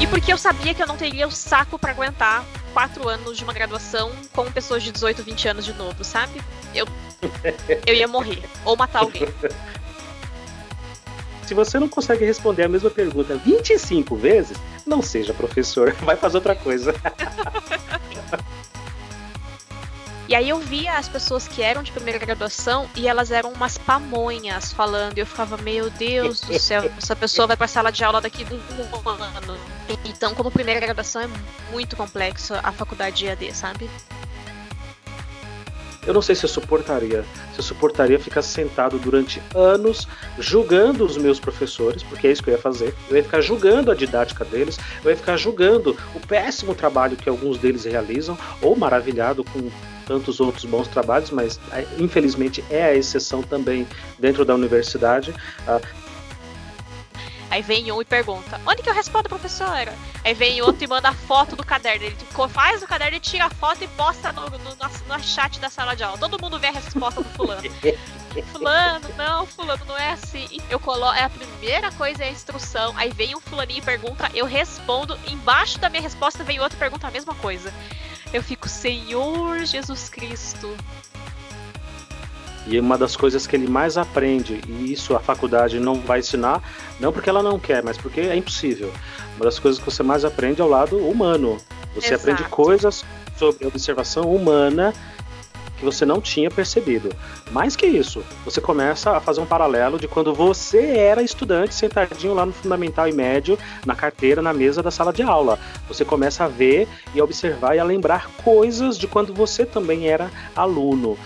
E porque eu sabia que eu não teria o saco para aguentar quatro anos de uma graduação com pessoas de 18, 20 anos de novo, sabe? Eu, eu ia morrer. Ou matar alguém. Se você não consegue responder a mesma pergunta 25 vezes, não seja professor, vai fazer outra coisa. E aí eu via as pessoas que eram de primeira graduação e elas eram umas pamonhas falando. E eu ficava, meu Deus do céu, essa pessoa vai pra sala de aula daqui um ano. Então, como primeira graduação, é muito complexo a faculdade de EAD, sabe? Eu não sei se eu suportaria. Se eu suportaria ficar sentado durante anos julgando os meus professores, porque é isso que eu ia fazer. Eu ia ficar julgando a didática deles, eu ia ficar julgando o péssimo trabalho que alguns deles realizam, ou maravilhado com tantos outros bons trabalhos, mas é, infelizmente é a exceção também dentro da universidade. Ah, Aí vem um e pergunta: Onde que eu respondo, professora? Aí vem outro e manda a foto do caderno. Ele faz o caderno, tira a foto e posta no, no, no, chat da sala de aula. Todo mundo vê a resposta do fulano. fulano, não, fulano, não é assim. Eu coloco. É a primeira coisa é a instrução. Aí vem um fulaninho e pergunta, eu respondo. Embaixo da minha resposta vem outro e pergunta a mesma coisa. Eu fico, Senhor Jesus Cristo. E uma das coisas que ele mais aprende, e isso a faculdade não vai ensinar, não porque ela não quer, mas porque é impossível. Uma das coisas que você mais aprende é o lado humano. Você Exato. aprende coisas sobre observação humana que você não tinha percebido. Mais que isso, você começa a fazer um paralelo de quando você era estudante sentadinho lá no fundamental e médio, na carteira, na mesa da sala de aula. Você começa a ver e a observar e a lembrar coisas de quando você também era aluno.